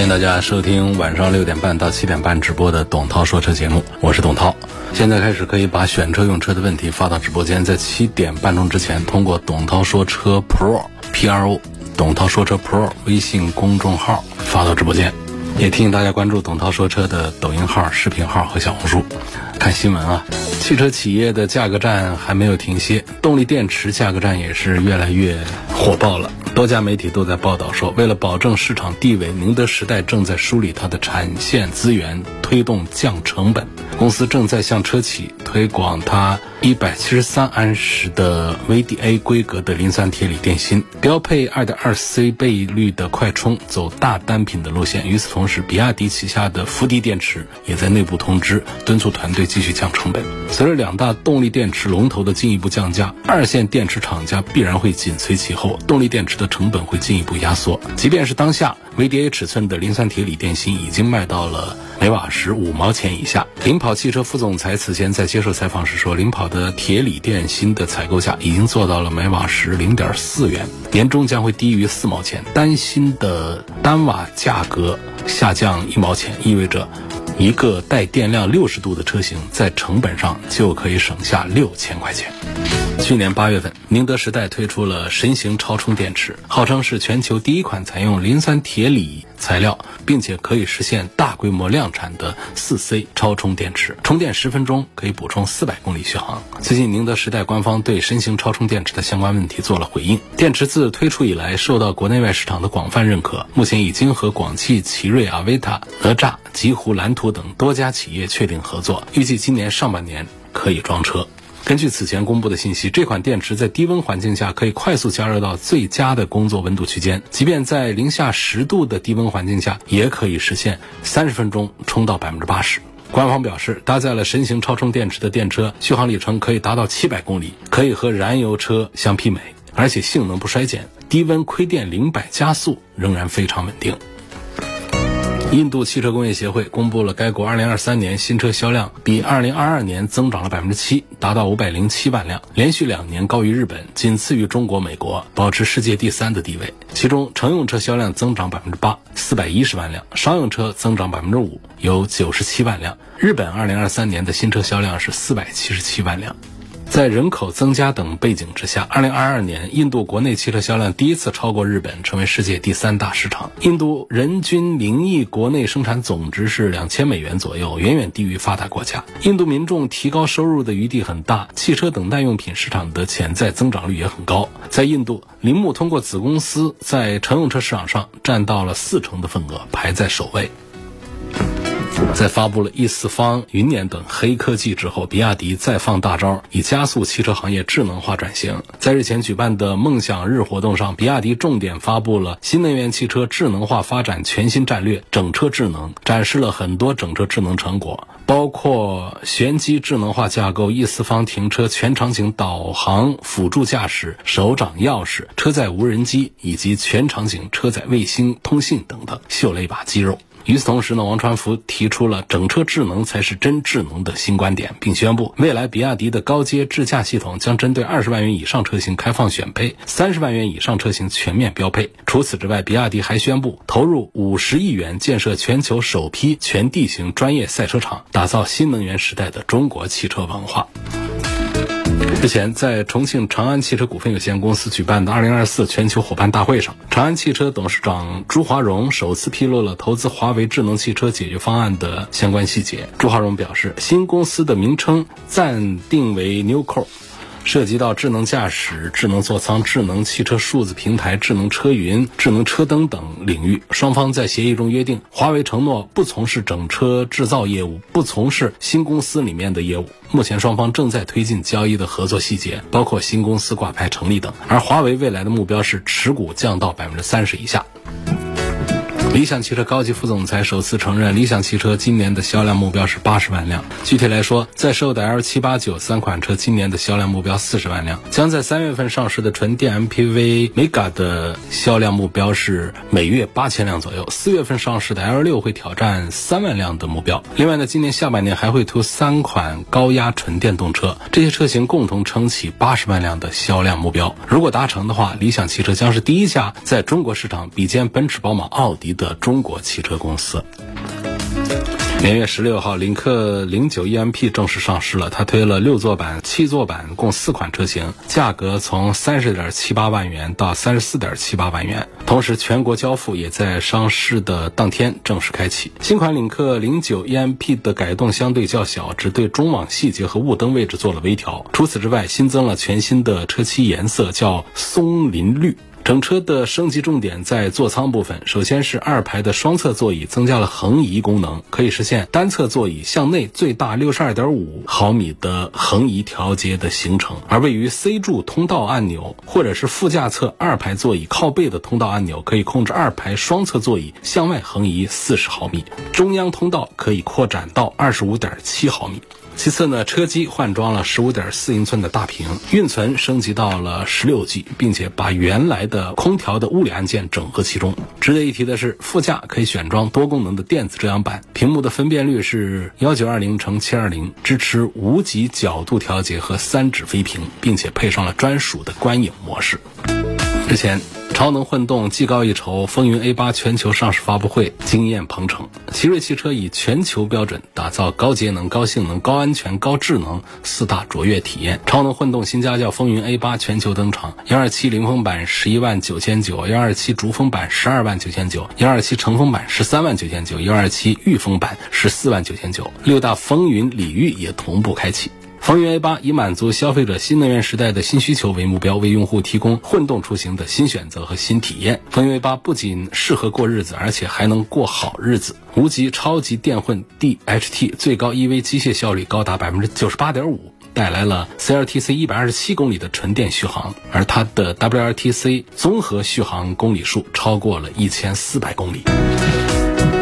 欢迎大家收听晚上六点半到七点半直播的董涛说车节目，我是董涛。现在开始可以把选车用车的问题发到直播间，在七点半钟之前，通过董涛说车 Pro P R O 董涛说车 Pro 微信公众号发到直播间。也提醒大家关注董涛说车的抖音号、视频号和小红书。看新闻啊，汽车企业的价格战还没有停歇，动力电池价格战也是越来越火爆了。多家媒体都在报道说，为了保证市场地位，宁德时代正在梳理它的产线资源，推动降成本。公司正在向车企推广它一百七十三安时的 VDA 规格的磷酸铁锂电芯，标配二点二 C 倍率的快充，走大单品的路线。与此同时，比亚迪旗下的福迪电池也在内部通知，敦促团队继续降成本。随着两大动力电池龙头的进一步降价，二线电池厂家必然会紧随其后，动力电池的成本会进一步压缩。即便是当下 VDA 尺寸的磷酸铁锂电芯已经卖到了每瓦时五毛钱以下。领跑汽车副总裁此前在接受采访时说，领跑的铁锂电芯的采购价已经做到了每瓦时零点四元，年终将会低于四毛钱。单芯的单瓦价格下降一毛钱，意味着一个带电量六十度的车型在成本上就可以省下六千块钱。去年八月份，宁德时代推出了神行超充电池，号称是全球第一款采用磷酸铁锂材料，并且可以实现大规模量产的四 C 超充电池，充电十分钟可以补充四百公里续航。最近，宁德时代官方对神行超充电池的相关问题做了回应。电池自推出以来，受到国内外市场的广泛认可，目前已经和广汽奇瑞、阿维塔、哪吒、极狐、蓝图等多家企业确定合作，预计今年上半年可以装车。根据此前公布的信息，这款电池在低温环境下可以快速加热到最佳的工作温度区间，即便在零下十度的低温环境下，也可以实现三十分钟充到百分之八十。官方表示，搭载了神行超充电池的电车，续航里程可以达到七百公里，可以和燃油车相媲美，而且性能不衰减，低温亏电零百加速仍然非常稳定。印度汽车工业协会公布了该国2023年新车销量比2022年增长了百分之七，达到五百零七万辆，连续两年高于日本，仅次于中国、美国，保持世界第三的地位。其中，乘用车销量增长百分之八，四百一十万辆；商用车增长百分之五，有九十七万辆。日本2023年的新车销量是四百七十七万辆。在人口增加等背景之下，二零二二年印度国内汽车销量第一次超过日本，成为世界第三大市场。印度人均名义国内生产总值是两千美元左右，远远低于发达国家。印度民众提高收入的余地很大，汽车等耐用品市场的潜在增长率也很高。在印度，铃木通过子公司在乘用车市场上占到了四成的份额，排在首位。在发布了易四方、云辇等黑科技之后，比亚迪再放大招，以加速汽车行业智能化转型。在日前举办的梦想日活动上，比亚迪重点发布了新能源汽车智能化发展全新战略——整车智能，展示了很多整车智能成果，包括玄机智能化架构、易四方停车全场景导航、辅助驾驶、手掌钥匙、车载无人机以及全场景车载卫星通信等等，秀了一把肌肉。与此同时呢，王传福提出了整车智能才是真智能的新观点，并宣布未来比亚迪的高阶智驾系统将针对二十万元以上车型开放选配，三十万元以上车型全面标配。除此之外，比亚迪还宣布投入五十亿元建设全球首批全地形专业赛车场，打造新能源时代的中国汽车文化。之前在重庆长安汽车股份有限公司举办的2024全球伙伴大会上，长安汽车董事长朱华荣首次披露了投资华为智能汽车解决方案的相关细节。朱华荣表示，新公司的名称暂定为 Newco。涉及到智能驾驶、智能座舱、智能汽车数字平台、智能车云、智能车灯等领域，双方在协议中约定，华为承诺不从事整车制造业务，不从事新公司里面的业务。目前双方正在推进交易的合作细节，包括新公司挂牌成立等。而华为未来的目标是持股降到百分之三十以下。理想汽车高级副总裁首次承认，理想汽车今年的销量目标是八十万辆。具体来说，在售的 L 七八九三款车今年的销量目标四十万辆，将在三月份上市的纯电 MPV Mega 的销量目标是每月八千辆左右。四月份上市的 L 六会挑战三万辆的目标。另外呢，今年下半年还会推三款高压纯电动车，这些车型共同撑起八十万辆的销量目标。如果达成的话，理想汽车将是第一家在中国市场比肩奔驰、宝马、奥迪的中国汽车公司。年月十六号，领克零九 EMP 正式上市了。它推了六座版、七座版，共四款车型，价格从三十点七八万元到三十四点七八万元。同时，全国交付也在上市的当天正式开启。新款领克零九 EMP 的改动相对较小，只对中网细节和雾灯位置做了微调。除此之外，新增了全新的车漆颜色，叫松林绿。整车的升级重点在座舱部分，首先是二排的双侧座椅增加了横移功能，可以实现单侧座椅向内最大六十二点五毫米的横移调节的行程，而位于 C 柱通道按钮或者是副驾侧二排座椅靠背的通道按钮，可以控制二排双侧座椅向外横移四十毫米，中央通道可以扩展到二十五点七毫米。其次呢，车机换装了十五点四英寸的大屏，运存升级到了十六 G，并且把原来的空调的物理按键整合其中。值得一提的是，副驾可以选装多功能的电子遮阳板，屏幕的分辨率是幺九二零乘七二零，支持无极角度调节和三指飞屏，并且配上了专属的观影模式。之前。超能混动技高一筹，风云 A 八全球上市发布会惊艳鹏程。奇瑞汽车以全球标准打造高节能、高性能、高安全、高智能四大卓越体验。超能混动新家轿风云 A 八全球登场，幺二七凌风版十一万九千九，幺二七逐风版十二万九千九，幺二七乘风版十三万九千九，幺二七御风版十四万九千九。六大风云礼遇也同步开启。风云 A 八以满足消费者新能源时代的新需求为目标，为用户提供混动出行的新选择和新体验。风云 A 八不仅适合过日子，而且还能过好日子。无极超级电混 DHT 最高 EV 机械效率高达百分之九十八点五，带来了 CLTC 一百二十七公里的纯电续航，而它的 WLTC 综合续航公里数超过了一千四百公里。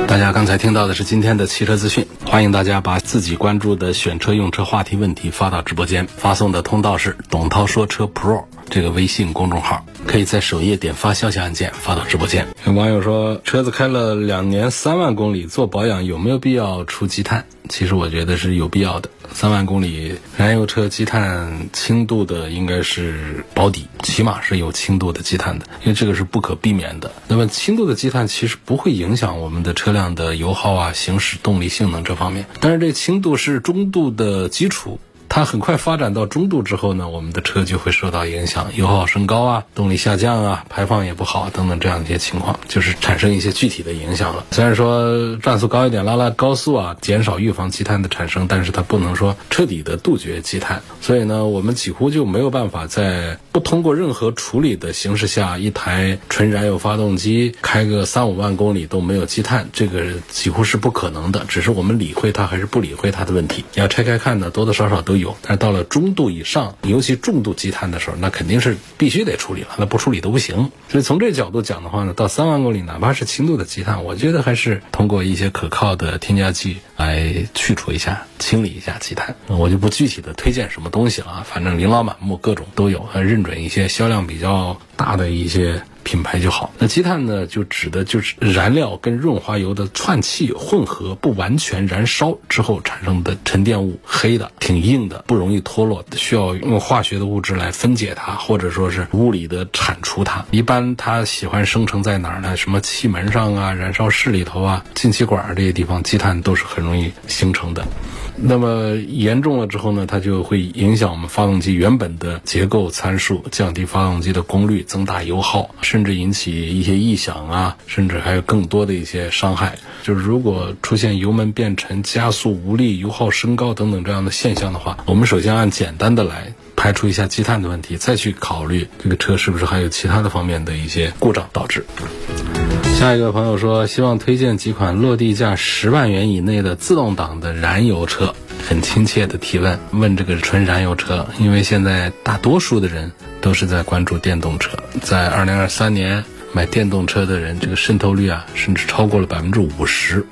大家刚才听到的是今天的汽车资讯，欢迎大家把自己关注的选车用车话题问题发到直播间，发送的通道是董涛说车 Pro 这个微信公众号，可以在首页点发消息按键发到直播间。有网友说，车子开了两年三万公里，做保养有没有必要出积碳？其实我觉得是有必要的。三万公里燃油车积碳轻度的应该是保底，起码是有轻度的积碳的，因为这个是不可避免的。那么轻度的积碳其实不会影响我们的车辆的油耗啊、行驶动力性能这方面，但是这轻度是中度的基础。它很快发展到中度之后呢，我们的车就会受到影响，油耗升高啊，动力下降啊，排放也不好等等这样一些情况，就是产生一些具体的影响了。虽然说转速高一点，拉拉高速啊，减少预防积碳的产生，但是它不能说彻底的杜绝积碳。所以呢，我们几乎就没有办法在不通过任何处理的形式下，一台纯燃油发动机开个三五万公里都没有积碳，这个几乎是不可能的。只是我们理会它还是不理会它的问题。你要拆开看呢，多多少少都。有，但是到了中度以上，尤其重度积碳的时候，那肯定是必须得处理了，那不处理都不行。所以从这角度讲的话呢，到三万公里，哪怕是轻度的积碳，我觉得还是通过一些可靠的添加剂来去除一下、清理一下积碳。我就不具体的推荐什么东西了，反正琳琅满目，各种都有，认准一些销量比较大的一些。品牌就好。那积碳呢，就指的就是燃料跟润滑油的串气混合不完全燃烧之后产生的沉淀物，黑的、挺硬的、不容易脱落，需要用化学的物质来分解它，或者说是物理的铲除它。一般它喜欢生成在哪儿呢？什么气门上啊、燃烧室里头啊、进气管这些地方，积碳都是很容易形成的。那么严重了之后呢，它就会影响我们发动机原本的结构参数，降低发动机的功率，增大油耗，甚至引起一些异响啊，甚至还有更多的一些伤害。就是如果出现油门变沉、加速无力、油耗升高等等这样的现象的话，我们首先按简单的来排除一下积碳的问题，再去考虑这个车是不是还有其他的方面的一些故障导致。下一个朋友说，希望推荐几款落地价十万元以内的自动挡的燃油车。很亲切的提问，问这个纯燃油车，因为现在大多数的人都是在关注电动车。在二零二三年。买电动车的人，这个渗透率啊，甚至超过了百分之五十。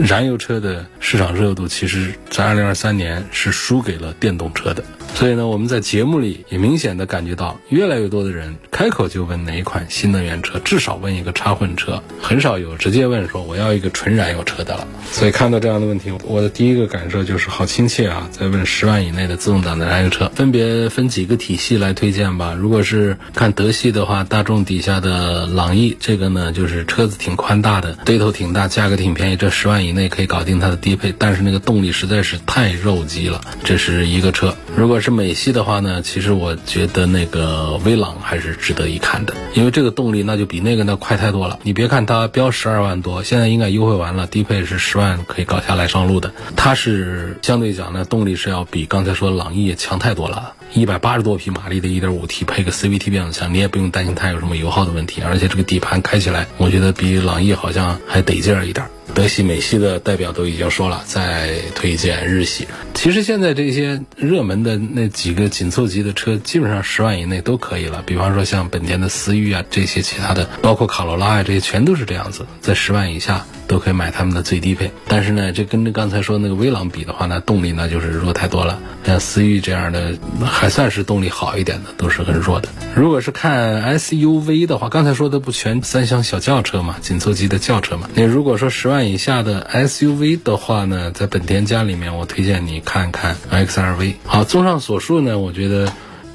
燃油车的市场热度，其实在二零二三年是输给了电动车的。所以呢，我们在节目里也明显的感觉到，越来越多的人开口就问哪一款新能源车，至少问一个插混车，很少有直接问说我要一个纯燃油车的了。所以看到这样的问题，我的第一个感受就是好亲切啊！在问十万以内的自动挡的燃油车，分别分几个体系来推荐吧。如果是看德系的话，大众底下的朗逸，这个呢就是车子挺宽大的，堆头挺大，价格挺便宜，这十万以内可以搞定它的低配，但是那个动力实在是太肉鸡了，这是一个车。如果是美系的话呢，其实我觉得那个威朗还是值得一看的，因为这个动力那就比那个那快太多了。你别看它标十二万多，现在应该优惠完了，低配是十万可以搞下来上路的。它是相对讲呢，动力是要比刚才说朗逸强太多了，一百八十多匹马力的 1.5T 配个 CVT 变速箱，你也不用担心它有什么油耗的问题，而且这个底盘开起来，我觉得比朗逸好像还得劲儿一点。德系、美系的代表都已经说了，再推荐日系。其实现在这些热门的那几个紧凑级的车，基本上十万以内都可以了。比方说像本田的思域啊，这些其他的，包括卡罗拉啊，这些全都是这样子，在十万以下都可以买他们的最低配。但是呢，这跟着刚才说那个威朗比的话呢，动力呢就是弱太多了。像思域这样的还算是动力好一点的，都是很弱的。如果是看 SUV 的话，刚才说的不全三厢小轿车嘛，紧凑级的轿车嘛。那如果说十万以下的 SUV 的话呢，在本田家里面，我推荐你看看 XRV。好，综上所述呢，我觉得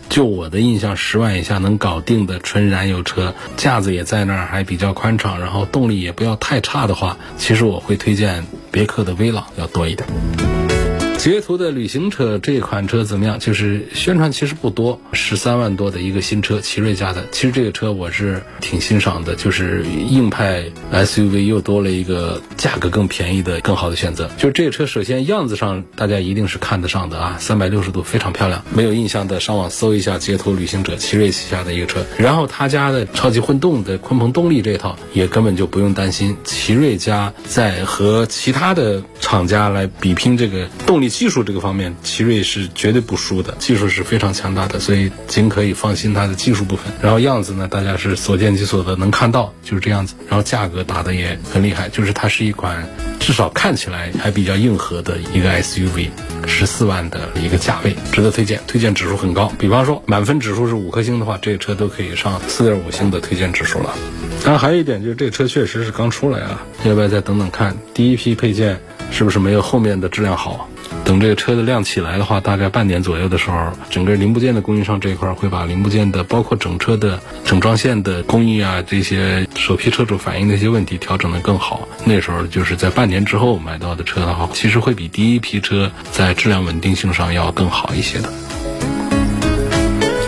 就我的印象，十万以下能搞定的纯燃油车，架子也在那儿，还比较宽敞，然后动力也不要太差的话，其实我会推荐别克的威朗要多一点。捷途的旅行车这款车怎么样？就是宣传其实不多，十三万多的一个新车，奇瑞家的。其实这个车我是挺欣赏的，就是硬派 SUV 又多了一个价格更便宜的、更好的选择。就这个车，首先样子上大家一定是看得上的啊，三百六十度非常漂亮。没有印象的上网搜一下捷途旅行者，奇瑞旗下的一个车。然后他家的超级混动的鲲鹏动力这套也根本就不用担心，奇瑞家在和其他的厂家来比拼这个动力。技术这个方面，奇瑞是绝对不输的，技术是非常强大的，所以尽可以放心它的技术部分。然后样子呢，大家是所见即所得，能看到就是这样子。然后价格打的也很厉害，就是它是一款至少看起来还比较硬核的一个 SUV，十四万的一个价位，值得推荐，推荐指数很高。比方说满分指数是五颗星的话，这个车都可以上四点五星的推荐指数了。当然还有一点就是这个车确实是刚出来啊，要不要再等等看第一批配件是不是没有后面的质量好？等这个车的量起来的话，大概半年左右的时候，整个零部件的供应商这一块会把零部件的，包括整车的整装线的工艺啊，这些首批车主反映的一些问题调整的更好。那时候就是在半年之后买到的车的话，其实会比第一批车在质量稳定性上要更好一些的。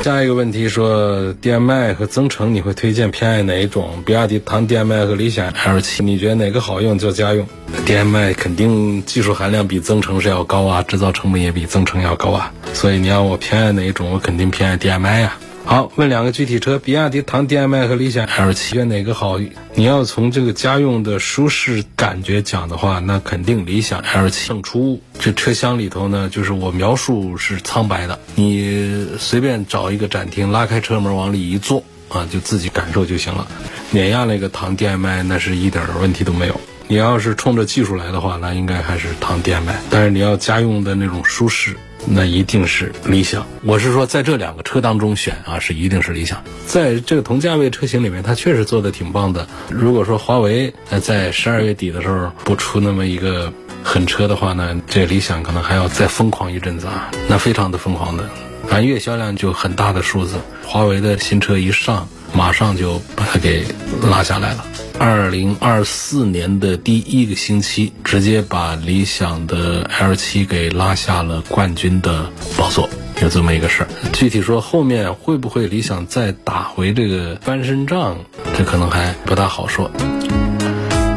下一个问题说，DM-i 和增程你会推荐偏爱哪一种？比亚迪唐 DM-i 和理想 L 七你觉得哪个好用就家用？DM-i 肯定技术含量比增程是要高啊，制造成本也比增程要高啊，所以你要我偏爱哪一种，我肯定偏爱 DM-i 呀。好，问两个具体车，比亚迪唐 DM-i 和理想 L7，选哪个好？你要从这个家用的舒适感觉讲的话，那肯定理想 L7 胜出。这车厢里头呢，就是我描述是苍白的，你随便找一个展厅，拉开车门往里一坐啊，就自己感受就行了。碾压那个唐 DM-i，那是一点问题都没有。你要是冲着技术来的话，那应该还是唐 DM-i。但是你要家用的那种舒适。那一定是理想。我是说，在这两个车当中选啊，是一定是理想。在这个同价位车型里面，它确实做的挺棒的。如果说华为在十二月底的时候不出那么一个狠车的话呢，这理想可能还要再疯狂一阵子啊，那非常的疯狂的，反正月销量就很大的数字。华为的新车一上，马上就把它给拉下来了。二零二四年的第一个星期，直接把理想的 L 七给拉下了冠军的宝座，有这么一个事儿。具体说后面会不会理想再打回这个翻身仗，这可能还不大好说。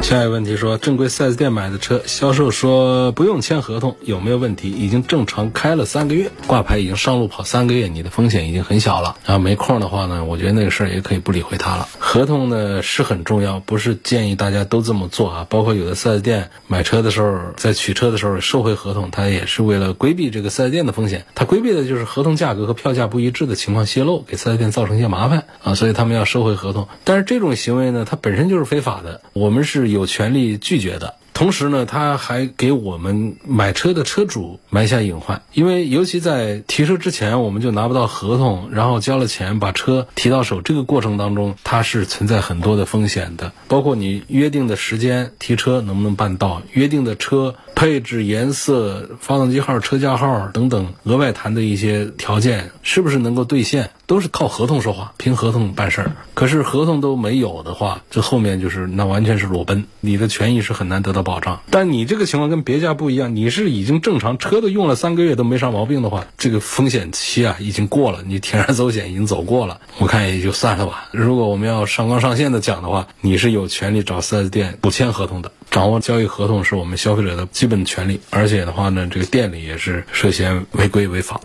下一个问题说，正规 4S 店买的车，销售说不用签合同，有没有问题？已经正常开了三个月，挂牌已经上路跑三个月，你的风险已经很小了。然后没空的话呢，我觉得那个事儿也可以不理会它了。合同呢是很重要，不是建议大家都这么做啊。包括有的 4S 店买车的时候，在取车的时候收回合同，它也是为了规避这个 4S 店的风险。它规避的就是合同价格和票价不一致的情况泄露，给 4S 店造成一些麻烦啊，所以他们要收回合同。但是这种行为呢，它本身就是非法的，我们是有权利拒绝的。同时呢，他还给我们买车的车主埋下隐患，因为尤其在提车之前，我们就拿不到合同，然后交了钱把车提到手，这个过程当中，它是存在很多的风险的，包括你约定的时间提车能不能办到，约定的车配置、颜色、发动机号、车架号等等额外谈的一些条件是不是能够兑现。都是靠合同说话，凭合同办事儿。可是合同都没有的话，这后面就是那完全是裸奔，你的权益是很难得到保障。但你这个情况跟别家不一样，你是已经正常车都用了三个月都没啥毛病的话，这个风险期啊已经过了，你铤而走险已经走过了，我看也就算了吧。如果我们要上纲上线的讲的话，你是有权利找 4S 店补签合同的，掌握交易合同是我们消费者的基本权利。而且的话呢，这个店里也是涉嫌违规违法。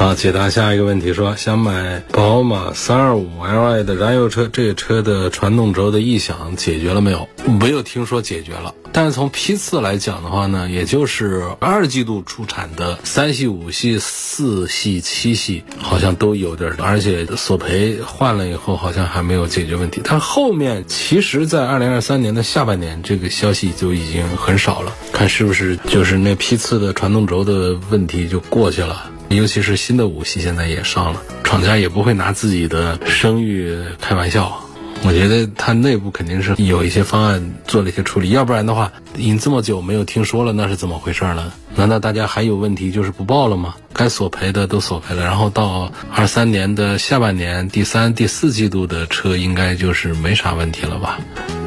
好，解答下一个问题，说想买宝马 325Li 的燃油车，这个车的传动轴的异响解决了没有？没有听说解决了。但是从批次来讲的话呢，也就是二季度出产的三系、五系、四系、七系，好像都有点儿，而且索赔换了以后，好像还没有解决问题。但后面其实，在二零二三年的下半年，这个消息就已经很少了。看是不是就是那批次的传动轴的问题就过去了。尤其是新的五系现在也上了，厂家也不会拿自己的声誉开玩笑。我觉得它内部肯定是有一些方案做了一些处理，要不然的话，已经这么久没有听说了，那是怎么回事呢？难道大家还有问题就是不报了吗？该索赔的都索赔了，然后到二三年的下半年第三、第四季度的车应该就是没啥问题了吧？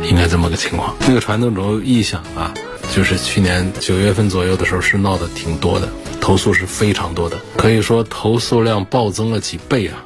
应该这么个情况。那个传动轴异响啊，就是去年九月份左右的时候是闹得挺多的。投诉是非常多的，可以说投诉量暴增了几倍啊。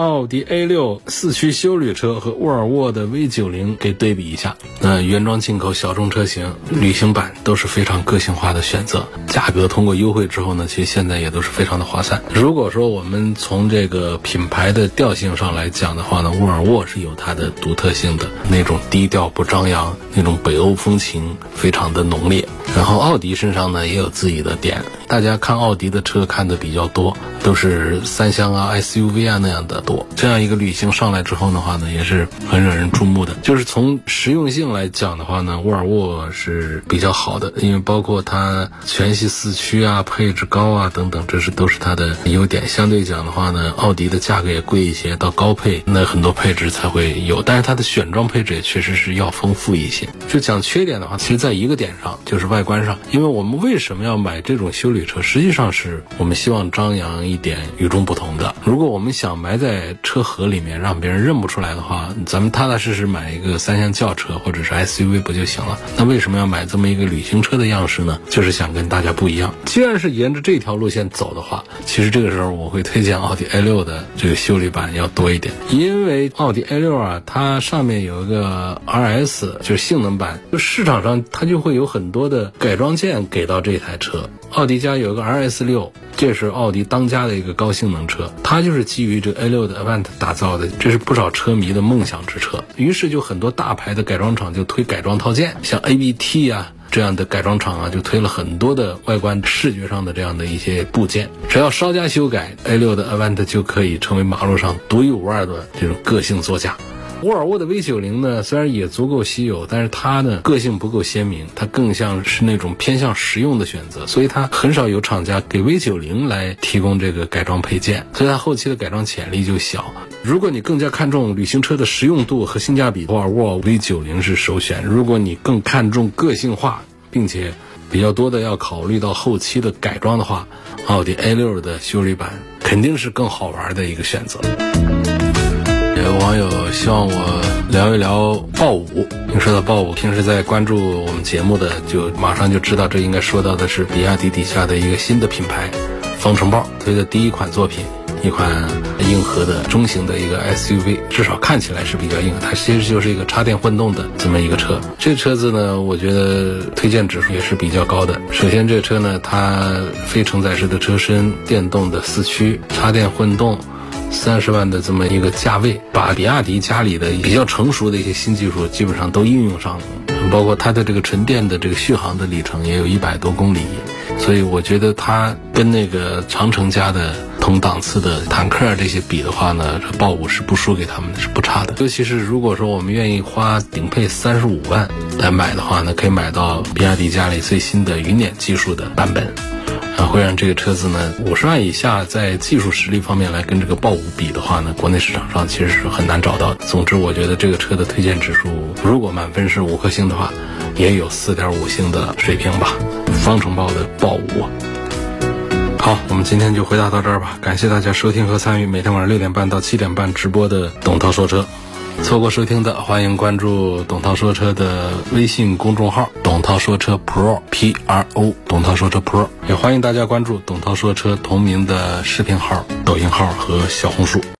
奥迪 A 六四驱休旅车和沃尔沃的 V 九零给对比一下，那原装进口小众车型旅行版都是非常个性化的选择，价格通过优惠之后呢，其实现在也都是非常的划算。如果说我们从这个品牌的调性上来讲的话呢，沃尔沃是有它的独特性的，那种低调不张扬，那种北欧风情非常的浓烈。然后奥迪身上呢也有自己的点，大家看奥迪的车看的比较多，都是三厢啊、SUV 啊那样的多。这样一个旅行上来之后的话呢，也是很惹人注目的。就是从实用性来讲的话呢，沃尔沃是比较好的，因为包括它全系四驱啊、配置高啊等等，这是都是它的优点。相对讲的话呢，奥迪的价格也贵一些，到高配那很多配置才会有，但是它的选装配置也确实是要丰富一些。就讲缺点的话，其实在一个点上，就是。外观上，因为我们为什么要买这种修理车？实际上是我们希望张扬一点与众不同的。如果我们想埋在在车盒里面，让别人认不出来的话，咱们踏踏实实买一个三厢轿车或者是 SUV 不就行了？那为什么要买这么一个旅行车的样式呢？就是想跟大家不一样。既然是沿着这条路线走的话，其实这个时候我会推荐奥迪 A 六的这个修理版要多一点，因为奥迪 A 六啊，它上面有一个 RS，就是性能版，就市场上它就会有很多的。改装件给到这台车，奥迪家有一个 RS 六，这是奥迪当家的一个高性能车，它就是基于这 A 六六的 Avant 打造的，这是不少车迷的梦想之车。于是就很多大牌的改装厂就推改装套件，像 ABT 啊这样的改装厂啊就推了很多的外观视觉上的这样的一些部件，只要稍加修改，A6 的 Avant 就可以成为马路上独一无二的这种个性座驾。沃尔沃的 V 九零呢，虽然也足够稀有，但是它呢个性不够鲜明，它更像是那种偏向实用的选择，所以它很少有厂家给 V 九零来提供这个改装配件，所以它后期的改装潜力就小。如果你更加看重旅行车的实用度和性价比，沃尔沃 V 九零是首选；如果你更看重个性化，并且比较多的要考虑到后期的改装的话，奥迪 A 六的修理版肯定是更好玩的一个选择。有网友希望我聊一聊豹五。您说到豹五，平时在关注我们节目的，就马上就知道这应该说到的是比亚迪底下的一个新的品牌——方程豹推的第一款作品。一款硬核的中型的一个 SUV，至少看起来是比较硬。它其实就是一个插电混动的这么一个车。这车子呢，我觉得推荐指数也是比较高的。首先，这个车呢，它非承载式的车身，电动的四驱，插电混动。三十万的这么一个价位，把比亚迪家里的比较成熟的一些新技术基本上都应用上了，包括它的这个纯电的这个续航的里程也有一百多公里，所以我觉得它跟那个长城家的同档次的坦克这些比的话呢，这豹五是不输给他们的，是不差的。尤其是如果说我们愿意花顶配三十五万来买的话呢，可以买到比亚迪家里最新的云辇技术的版本。会让这个车子呢，五十万以下在技术实力方面来跟这个豹五比的话呢，国内市场上其实是很难找到的。总之，我觉得这个车的推荐指数，如果满分是五颗星的话，也有四点五星的水平吧。方程豹的豹五。好，我们今天就回答到这儿吧。感谢大家收听和参与每天晚上六点半到七点半直播的董涛说车。错过收听的，欢迎关注董涛说车的微信公众号“董涛说车 Pro P R O”，董涛说车 Pro，也欢迎大家关注董涛说车同名的视频号、抖音号和小红书。